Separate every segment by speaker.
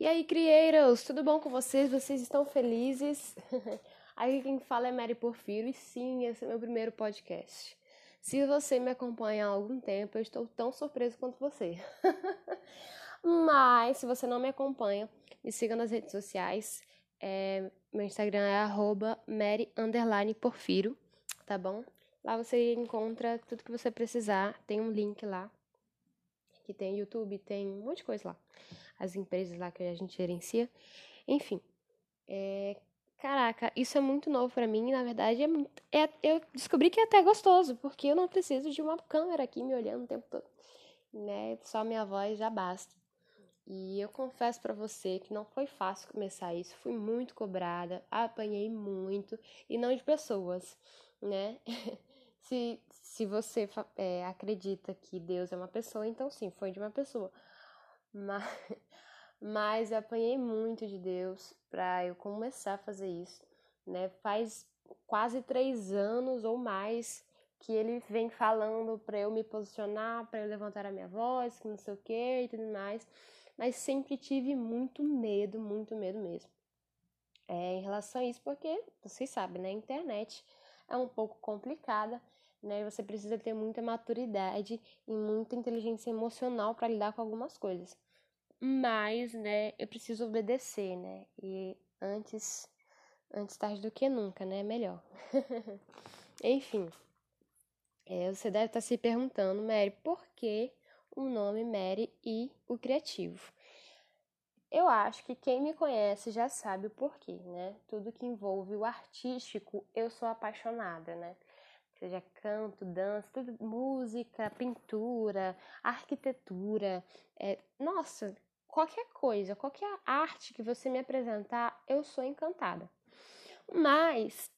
Speaker 1: E aí, crieiros, tudo bom com vocês? Vocês estão felizes? Aqui quem fala é Mary Porfiro e sim, esse é meu primeiro podcast. Se você me acompanha há algum tempo, eu estou tão surpreso quanto você. Mas, se você não me acompanha, me siga nas redes sociais. É, meu Instagram é arroba Mary Porfiro, tá bom? Lá você encontra tudo que você precisar. Tem um link lá. Que tem YouTube, tem um monte de coisa lá as empresas lá que a gente gerencia. Enfim, é, caraca, isso é muito novo para mim. Na verdade, é, é, eu descobri que é até gostoso, porque eu não preciso de uma câmera aqui me olhando o tempo todo. Né? Só minha voz já basta. E eu confesso para você que não foi fácil começar isso. Fui muito cobrada, apanhei muito, e não de pessoas, né? se, se você é, acredita que Deus é uma pessoa, então sim, foi de uma pessoa. Mas, mas eu apanhei muito de Deus para eu começar a fazer isso, né? Faz quase três anos ou mais que ele vem falando para eu me posicionar, para eu levantar a minha voz, que não sei o que e tudo mais, mas sempre tive muito medo, muito medo mesmo. É, em relação a isso, porque vocês sabem, né? A internet é um pouco complicada, né? Você precisa ter muita maturidade e muita inteligência emocional para lidar com algumas coisas mas, né, eu preciso obedecer, né? E antes, antes tarde do que nunca, né? Melhor. Enfim, é, você deve estar se perguntando, Mary, por que o nome Mary e o criativo? Eu acho que quem me conhece já sabe o porquê, né? Tudo que envolve o artístico, eu sou apaixonada, né? Seja canto, dança, tudo, música, pintura, arquitetura. É, nossa, qualquer coisa, qualquer arte que você me apresentar, eu sou encantada. Mas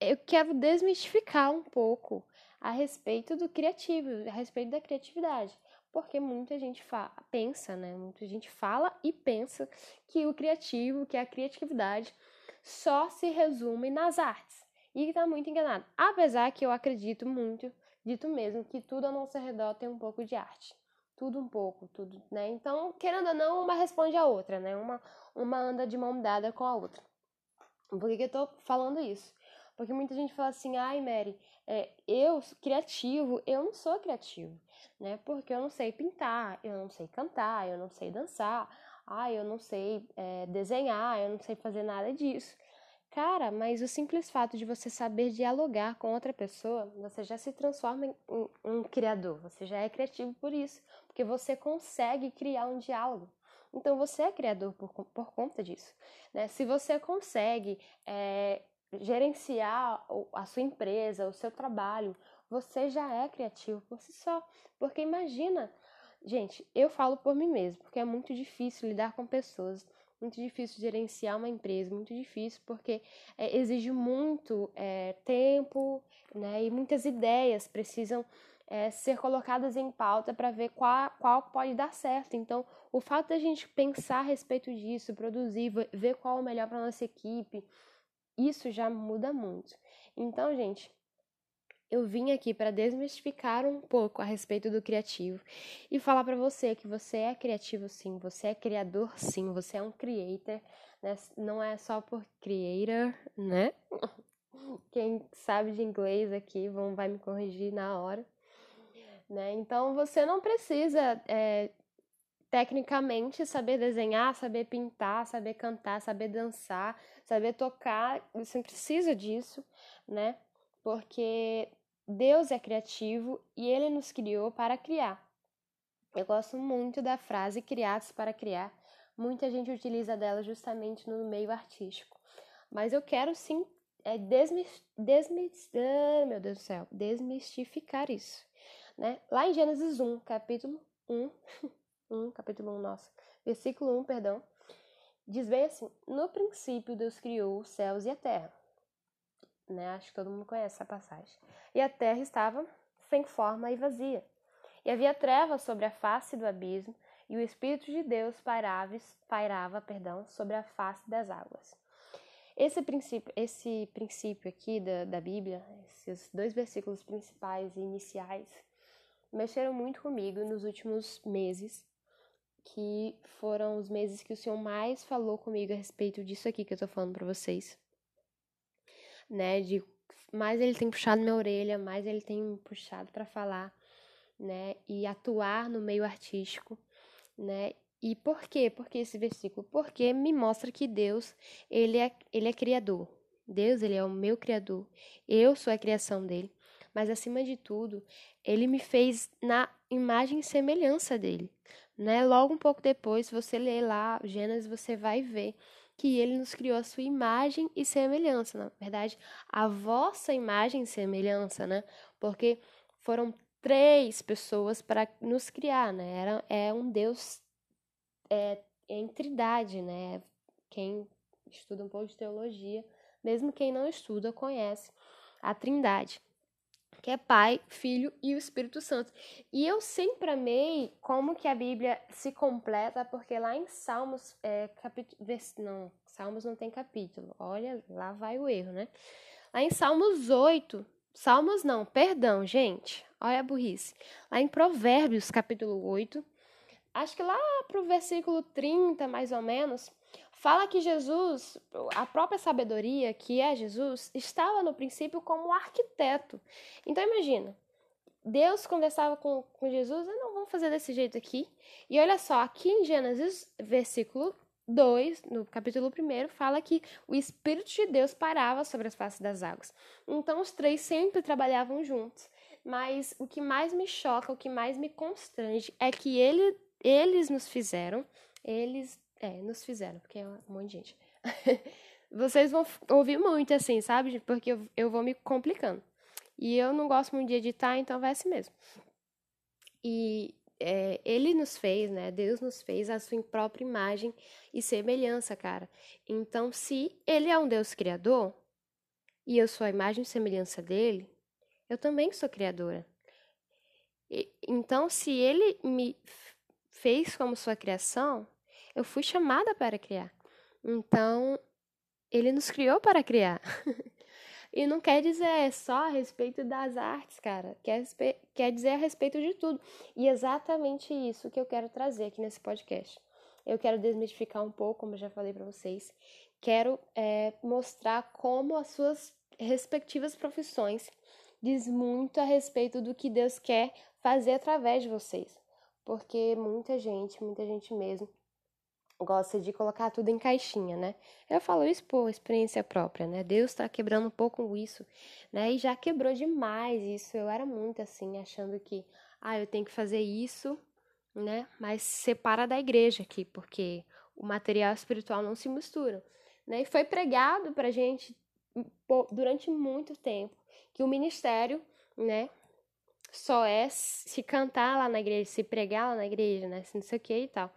Speaker 1: eu quero desmistificar um pouco a respeito do criativo, a respeito da criatividade. Porque muita gente fala, pensa, né? Muita gente fala e pensa que o criativo, que a criatividade, só se resume nas artes. E está muito enganado. Apesar que eu acredito muito, dito mesmo, que tudo ao nosso redor tem um pouco de arte tudo um pouco, tudo, né? Então, querendo ou não, uma responde a outra, né? Uma, uma anda de mão dada com a outra. Por que, que eu tô falando isso? Porque muita gente fala assim, ai, Mary, é, eu, criativo, eu não sou criativo, né? Porque eu não sei pintar, eu não sei cantar, eu não sei dançar, ai, eu não sei é, desenhar, eu não sei fazer nada disso. Cara, mas o simples fato de você saber dialogar com outra pessoa, você já se transforma em um, criador, você já é criativo por isso, porque você consegue criar um diálogo. Então você é criador por, por conta disso. Né? Se você consegue é, gerenciar a sua empresa, o seu trabalho, você já é criativo por si só. Porque imagina, gente, eu falo por mim mesmo, porque é muito difícil lidar com pessoas muito difícil gerenciar uma empresa, muito difícil porque é, exige muito é, tempo né, e muitas ideias precisam é, ser colocadas em pauta para ver qual, qual pode dar certo. Então, o fato da gente pensar a respeito disso, produzir, ver qual é o melhor para nossa equipe, isso já muda muito. Então, gente, eu vim aqui para desmistificar um pouco a respeito do criativo e falar para você que você é criativo sim, você é criador sim, você é um creator, né? Não é só por creator, né? Quem sabe de inglês aqui vão, vai me corrigir na hora. Né? Então você não precisa é, tecnicamente saber desenhar, saber pintar, saber cantar, saber dançar, saber tocar, você não precisa disso, né? Porque Deus é criativo e ele nos criou para criar. Eu gosto muito da frase criados para criar. Muita gente utiliza dela justamente no meio artístico. Mas eu quero sim é, desmist... Desmist... Ah, meu Deus do céu, desmistificar isso. Né? Lá em Gênesis 1, capítulo 1, 1 capítulo 1, nossa, versículo 1, perdão, diz bem assim: No princípio Deus criou os céus e a terra né? Acho que todo mundo conhece essa passagem. E a terra estava sem forma e vazia. E havia trevas sobre a face do abismo, e o Espírito de Deus pairava, pairava perdão, sobre a face das águas. Esse princípio, esse princípio aqui da, da Bíblia, esses dois versículos principais e iniciais, mexeram muito comigo nos últimos meses, que foram os meses que o Senhor mais falou comigo a respeito disso aqui que eu tô falando para vocês. Né, de mais ele tem puxado minha orelha, mais ele tem puxado para falar, né, e atuar no meio artístico, né? E por quê? Porque esse versículo? Porque me mostra que Deus, ele é, ele é criador. Deus, ele é o meu criador. Eu sou a criação dele. Mas acima de tudo, ele me fez na imagem e semelhança dele. Né? Logo um pouco depois, você ler lá Gênesis, você vai ver que ele nos criou a sua imagem e semelhança. Na verdade, a vossa imagem e semelhança, né? Porque foram três pessoas para nos criar, né? Era, é um Deus é, em trindade, né? Quem estuda um pouco de teologia, mesmo quem não estuda, conhece a trindade que é Pai, Filho e o Espírito Santo. E eu sempre amei como que a Bíblia se completa, porque lá em Salmos, é, capítulo, não, Salmos não tem capítulo, olha, lá vai o erro, né? Lá em Salmos 8, Salmos não, perdão, gente, olha a burrice. Lá em Provérbios, capítulo 8, acho que lá pro versículo 30, mais ou menos, fala que Jesus, a própria sabedoria, que é Jesus, estava no princípio como arquiteto. Então imagina, Deus conversava com, com Jesus, ah, não, vamos fazer desse jeito aqui. E olha só, aqui em Gênesis, versículo 2, no capítulo 1, fala que o Espírito de Deus parava sobre as faces das águas. Então os três sempre trabalhavam juntos. Mas o que mais me choca, o que mais me constrange é que ele, eles nos fizeram, eles é, nos fizeram, porque é um monte de gente. Vocês vão ouvir muito assim, sabe? Porque eu, eu vou me complicando. E eu não gosto muito de editar, então vai assim mesmo. E é, ele nos fez, né? Deus nos fez a sua própria imagem e semelhança, cara. Então, se ele é um Deus criador e eu sou a imagem e semelhança dele, eu também sou criadora. E, então, se ele me fez como sua criação, eu fui chamada para criar. Então, ele nos criou para criar. e não quer dizer só a respeito das artes, cara. Quer, quer dizer a respeito de tudo. E exatamente isso que eu quero trazer aqui nesse podcast. Eu quero desmistificar um pouco, como eu já falei para vocês. Quero é, mostrar como as suas respectivas profissões diz muito a respeito do que Deus quer fazer através de vocês. Porque muita gente, muita gente mesmo, gosta de colocar tudo em caixinha, né? Eu falo isso por experiência própria, né? Deus está quebrando um pouco isso, né? E já quebrou demais isso. Eu era muito assim, achando que, ah, eu tenho que fazer isso, né? Mas separa da igreja aqui, porque o material espiritual não se mistura, né? E foi pregado pra gente durante muito tempo que o ministério, né? Só é se cantar lá na igreja, se pregar lá na igreja, né? Não sei o que e tal.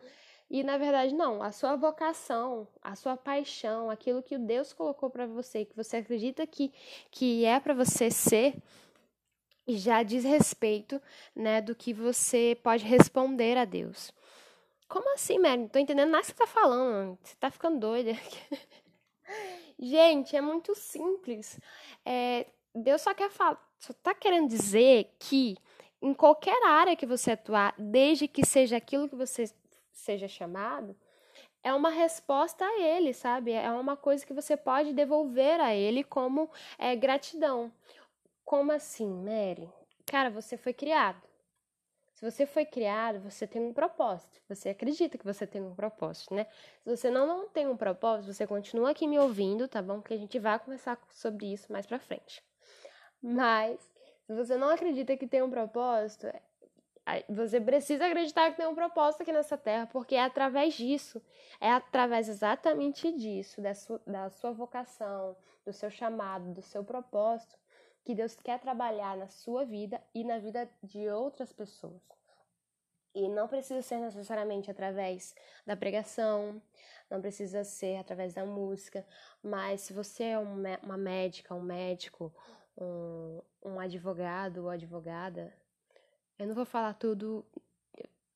Speaker 1: E na verdade, não, a sua vocação, a sua paixão, aquilo que Deus colocou para você, que você acredita que, que é para você ser, já diz respeito, né, do que você pode responder a Deus. Como assim, Mary? Não tô entendendo nada que você tá falando. Você tá ficando doida. Gente, é muito simples. É, Deus só quer falar, só tá querendo dizer que em qualquer área que você atuar, desde que seja aquilo que você seja chamado, é uma resposta a ele, sabe? É uma coisa que você pode devolver a ele como é, gratidão. Como assim, Mary? Cara, você foi criado. Se você foi criado, você tem um propósito. Você acredita que você tem um propósito, né? Se você não, não tem um propósito, você continua aqui me ouvindo, tá bom? Que a gente vai conversar sobre isso mais pra frente. Mas, se você não acredita que tem um propósito, você precisa acreditar que tem um propósito aqui nessa terra, porque é através disso, é através exatamente disso, da sua, da sua vocação, do seu chamado, do seu propósito, que Deus quer trabalhar na sua vida e na vida de outras pessoas. E não precisa ser necessariamente através da pregação, não precisa ser através da música, mas se você é uma médica, um médico, um, um advogado ou advogada, eu não vou falar tudo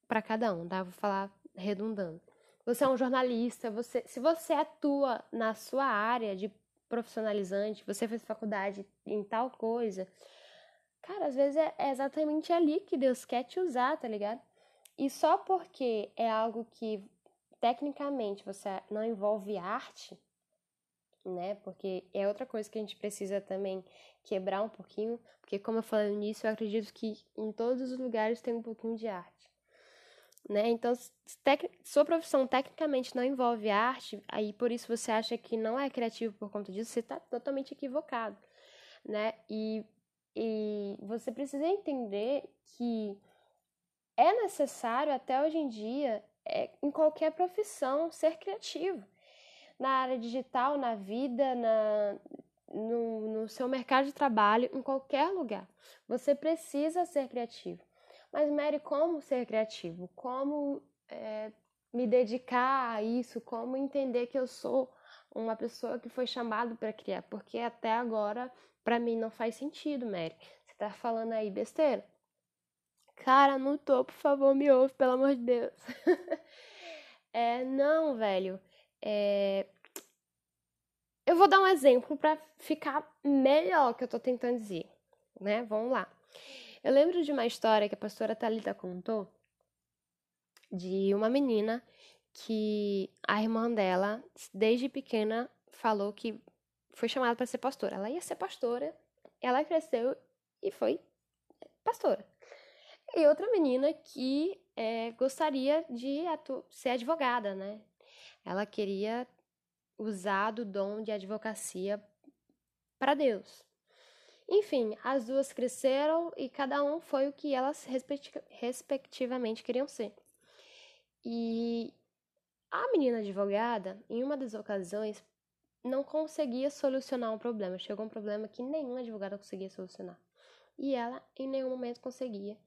Speaker 1: para cada um, tá? vou falar redundando. Você é um jornalista, você, se você atua na sua área de profissionalizante, você fez faculdade em tal coisa, cara, às vezes é, é exatamente ali que Deus quer te usar, tá ligado? E só porque é algo que tecnicamente você não envolve arte, né? Porque é outra coisa que a gente precisa também quebrar um pouquinho, porque como eu falei no início, eu acredito que em todos os lugares tem um pouquinho de arte. Né? Então, sua profissão tecnicamente não envolve arte, aí por isso você acha que não é criativo por conta disso, você está totalmente equivocado, né? E, e você precisa entender que é necessário até hoje em dia, é, em qualquer profissão, ser criativo na área digital, na vida, na, no, no seu mercado de trabalho, em qualquer lugar. Você precisa ser criativo. Mas, Mary, como ser criativo? Como é, me dedicar a isso? Como entender que eu sou uma pessoa que foi chamado para criar? Porque até agora, para mim, não faz sentido, Mary. Você tá falando aí besteira? Cara, não tô, por favor, me ouve, pelo amor de Deus. é, não, velho. É... Eu vou dar um exemplo para ficar melhor que eu tô tentando dizer, né? Vamos lá. Eu lembro de uma história que a pastora Talita contou de uma menina que a irmã dela, desde pequena, falou que foi chamada para ser pastora. Ela ia ser pastora, ela cresceu e foi pastora. E outra menina que é, gostaria de ser advogada, né? Ela queria usar do dom de advocacia para Deus. Enfim, as duas cresceram e cada um foi o que elas respectivamente queriam ser. E a menina advogada, em uma das ocasiões, não conseguia solucionar um problema. Chegou um problema que nenhuma advogada conseguia solucionar. E ela em nenhum momento conseguia.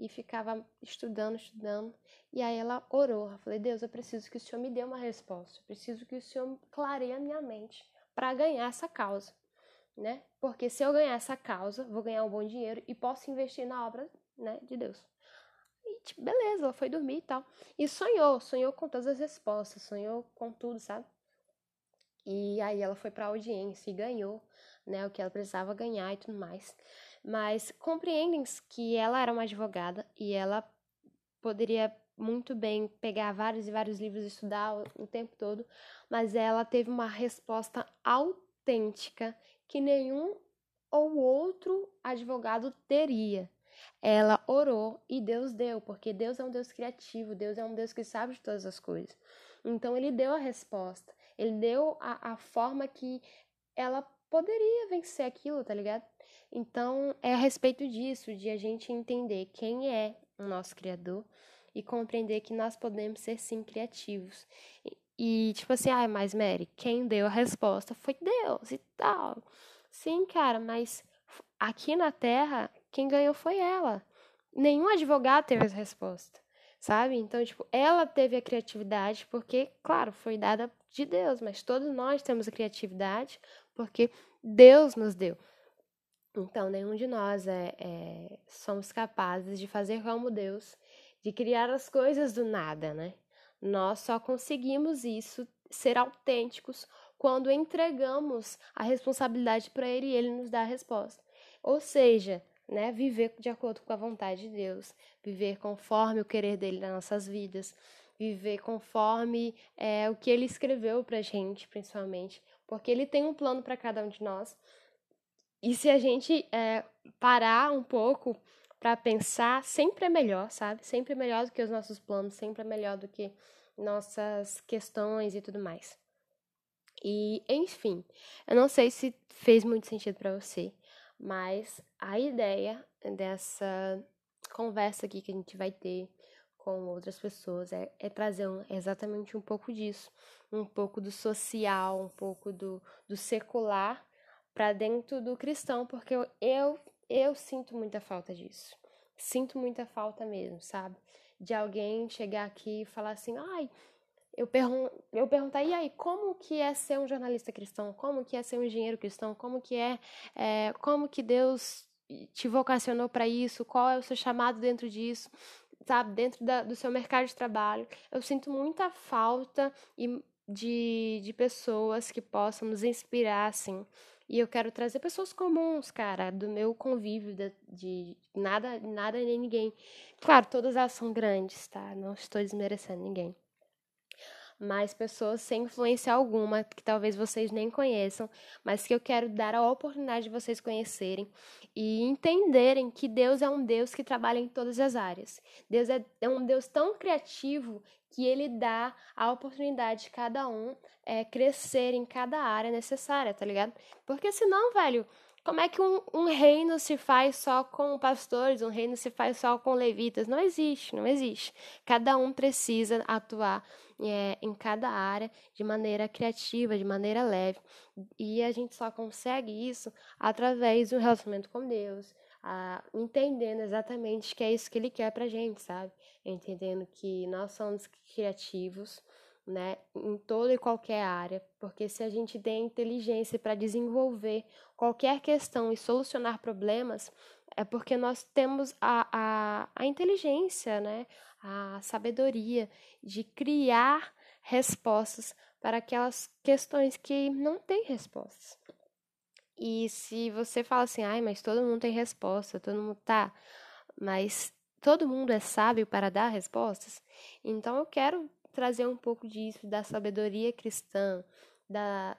Speaker 1: E ficava estudando, estudando. E aí ela orou. Eu falei, Deus, eu preciso que o Senhor me dê uma resposta. Eu preciso que o Senhor clareie a minha mente para ganhar essa causa. Né? Porque se eu ganhar essa causa, vou ganhar um bom dinheiro e posso investir na obra né, de Deus. E, tipo, beleza, ela foi dormir e tal. E sonhou, sonhou com todas as respostas, sonhou com tudo, sabe? E aí ela foi para audiência e ganhou, né, o que ela precisava ganhar e tudo mais mas compreendem que ela era uma advogada e ela poderia muito bem pegar vários e vários livros e estudar o, tempo todo, mas ela teve uma resposta autêntica que nenhum ou outro advogado teria. Ela orou e Deus deu, porque Deus é um Deus criativo, Deus é um Deus que sabe de todas as coisas. Então ele deu a resposta, ele deu a, a forma que ela poderia vencer aquilo, tá ligado? Então, é a respeito disso, de a gente entender quem é o nosso Criador e compreender que nós podemos ser sim criativos. E, tipo assim, ah, mas Mary, quem deu a resposta foi Deus e tal. Sim, cara, mas aqui na Terra, quem ganhou foi ela. Nenhum advogado teve essa resposta, sabe? Então, tipo, ela teve a criatividade porque, claro, foi dada de Deus, mas todos nós temos a criatividade porque Deus nos deu. Então, nenhum de nós é, é, somos capazes de fazer como Deus, de criar as coisas do nada, né? Nós só conseguimos isso, ser autênticos, quando entregamos a responsabilidade para Ele e Ele nos dá a resposta. Ou seja, né, viver de acordo com a vontade de Deus, viver conforme o querer dele nas nossas vidas, viver conforme é, o que Ele escreveu para gente, principalmente, porque Ele tem um plano para cada um de nós e se a gente é, parar um pouco para pensar, sempre é melhor, sabe? Sempre é melhor do que os nossos planos, sempre é melhor do que nossas questões e tudo mais. E, enfim, eu não sei se fez muito sentido para você, mas a ideia dessa conversa aqui que a gente vai ter com outras pessoas é, é trazer um, exatamente um pouco disso, um pouco do social, um pouco do, do secular para dentro do cristão, porque eu, eu, eu sinto muita falta disso. Sinto muita falta mesmo, sabe? De alguém chegar aqui e falar assim, ai, eu, pergun eu perguntar, e aí, como que é ser um jornalista cristão? Como que é ser um engenheiro cristão? Como que é, é como que Deus te vocacionou para isso? Qual é o seu chamado dentro disso? Sabe, dentro da, do seu mercado de trabalho. Eu sinto muita falta de, de pessoas que possam nos inspirar, assim, E eu quero trazer pessoas comuns, cara, do meu convívio, de, de nada, nada nem ninguém. Claro, todas elas são grandes, tá? Não estou desmerecendo ninguém mas pessoas sem influência alguma, que talvez vocês nem conheçam, mas que eu quero dar a oportunidade de vocês conhecerem e entenderem que Deus é um Deus que trabalha em todas as áreas. Deus é, é um Deus tão criativo que ele dá a oportunidade de cada um é, crescer em cada área necessária, tá ligado? Porque senão, velho, como é que um, um, reino se faz só com pastores, um reino se faz só com levitas? Não existe, não existe. Cada um precisa atuar é, em cada área de maneira criativa, de maneira leve. E a gente só consegue isso através do relacionamento com Deus, a, entendendo exatamente que é isso que Ele quer pra gente, sabe? Entendendo que nós somos criativos né, em toda e qualquer área, porque se a gente tem inteligência para desenvolver qualquer questão e solucionar problemas, é porque nós temos a, a, a inteligência, né, a sabedoria de criar respostas para aquelas questões que não têm respostas. E se você fala assim, ai, mas todo mundo tem resposta, todo mundo tá, mas todo mundo é sábio para dar respostas, então eu quero trazer um pouco disso, da sabedoria cristã, da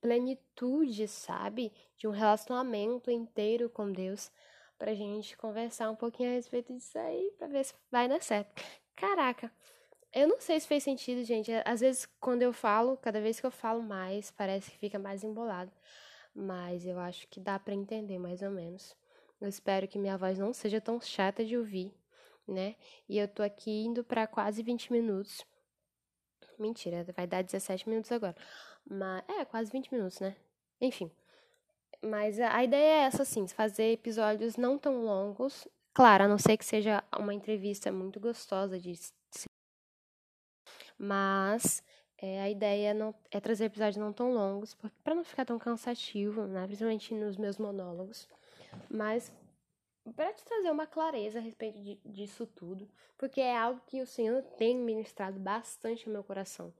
Speaker 1: plenitude, sabe? De um relacionamento inteiro com Deus, pra gente conversar um pouquinho a respeito disso aí, pra ver se vai dar certo. Caraca, eu não sei se fez sentido, gente. Às vezes, quando eu falo, cada vez que eu falo mais, parece que fica mais embolado. Mas eu acho que dá para entender mais ou menos. Eu espero que minha voz não seja tão chata de ouvir né? E eu tô aqui indo para quase 20 minutos. Mentira, vai dar 17 minutos agora. Mas é, quase 20 minutos, né? Enfim. Mas a, ideia é essa, assim, fazer episódios não tão longos. Claro, a não ser que seja uma entrevista muito gostosa de mas é, a ideia não, é trazer episódios não tão longos, para não ficar tão cansativo, né? principalmente nos meus monólogos. Mas para te trazer uma clareza a respeito de, disso tudo, porque é algo que o Senhor tem ministrado bastante no meu coração.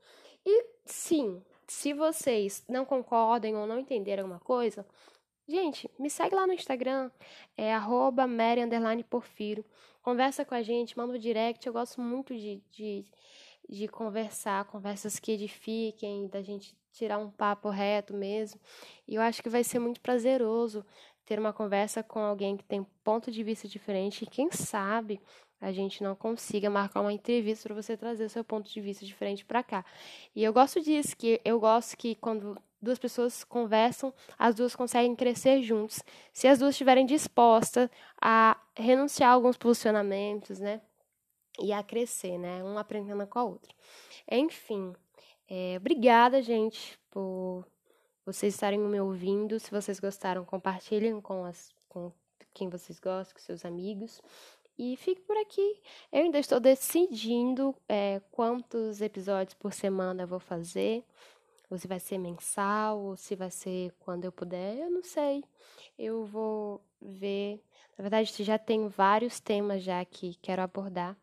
Speaker 1: E sim, se vocês não concordem ou não entenderam alguma coisa, gente, me segue lá no Instagram, é arroba. Conversa com a gente, manda um direct. Eu gosto muito de, de, de conversar, conversas que edifiquem, da gente tirar um papo reto mesmo. E eu acho que vai ser muito prazeroso ter uma conversa com alguém que tem ponto de vista diferente e quem sabe a gente não consiga marcar uma entrevista para você trazer o seu ponto de vista diferente para cá. E eu gosto disso, que eu gosto que quando duas pessoas conversam, as duas conseguem crescer juntos. Se as duas estiverem dispostas a renunciar a alguns posicionamentos, né? E a crescer, né? Um aprendendo com a outra. Enfim, é, obrigada, gente, por vocês estarem me ouvindo. Se vocês gostaram, compartilhem com, as, com quem vocês gostam, com seus amigos. E fique por aqui. Eu ainda estou decidindo é, quantos episódios por semana eu vou fazer. Ou se vai ser mensal, ou se vai ser quando eu puder, eu não sei. Eu vou ver. Na verdade, já tenho vários temas já que quero abordar.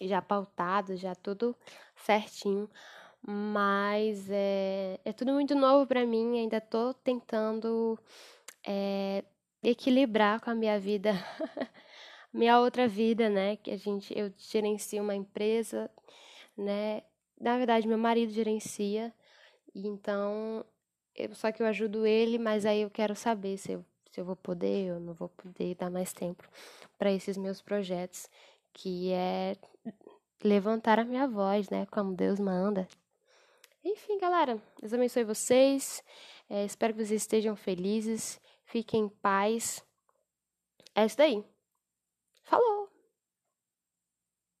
Speaker 1: Já pautados, já tudo certinho mas é, é tudo muito novo para mim, ainda estou tentando é, equilibrar com a minha vida, minha outra vida, né? Que a gente, eu gerencio uma empresa, né? Na verdade, meu marido gerencia, então, eu, só que eu ajudo ele, mas aí eu quero saber se eu, se eu vou poder ou não vou poder dar mais tempo para esses meus projetos, que é levantar a minha voz, né? Como Deus manda. Enfim, galera, Deus abençoe vocês. É, espero que vocês estejam felizes. Fiquem em paz. É isso daí. Falou!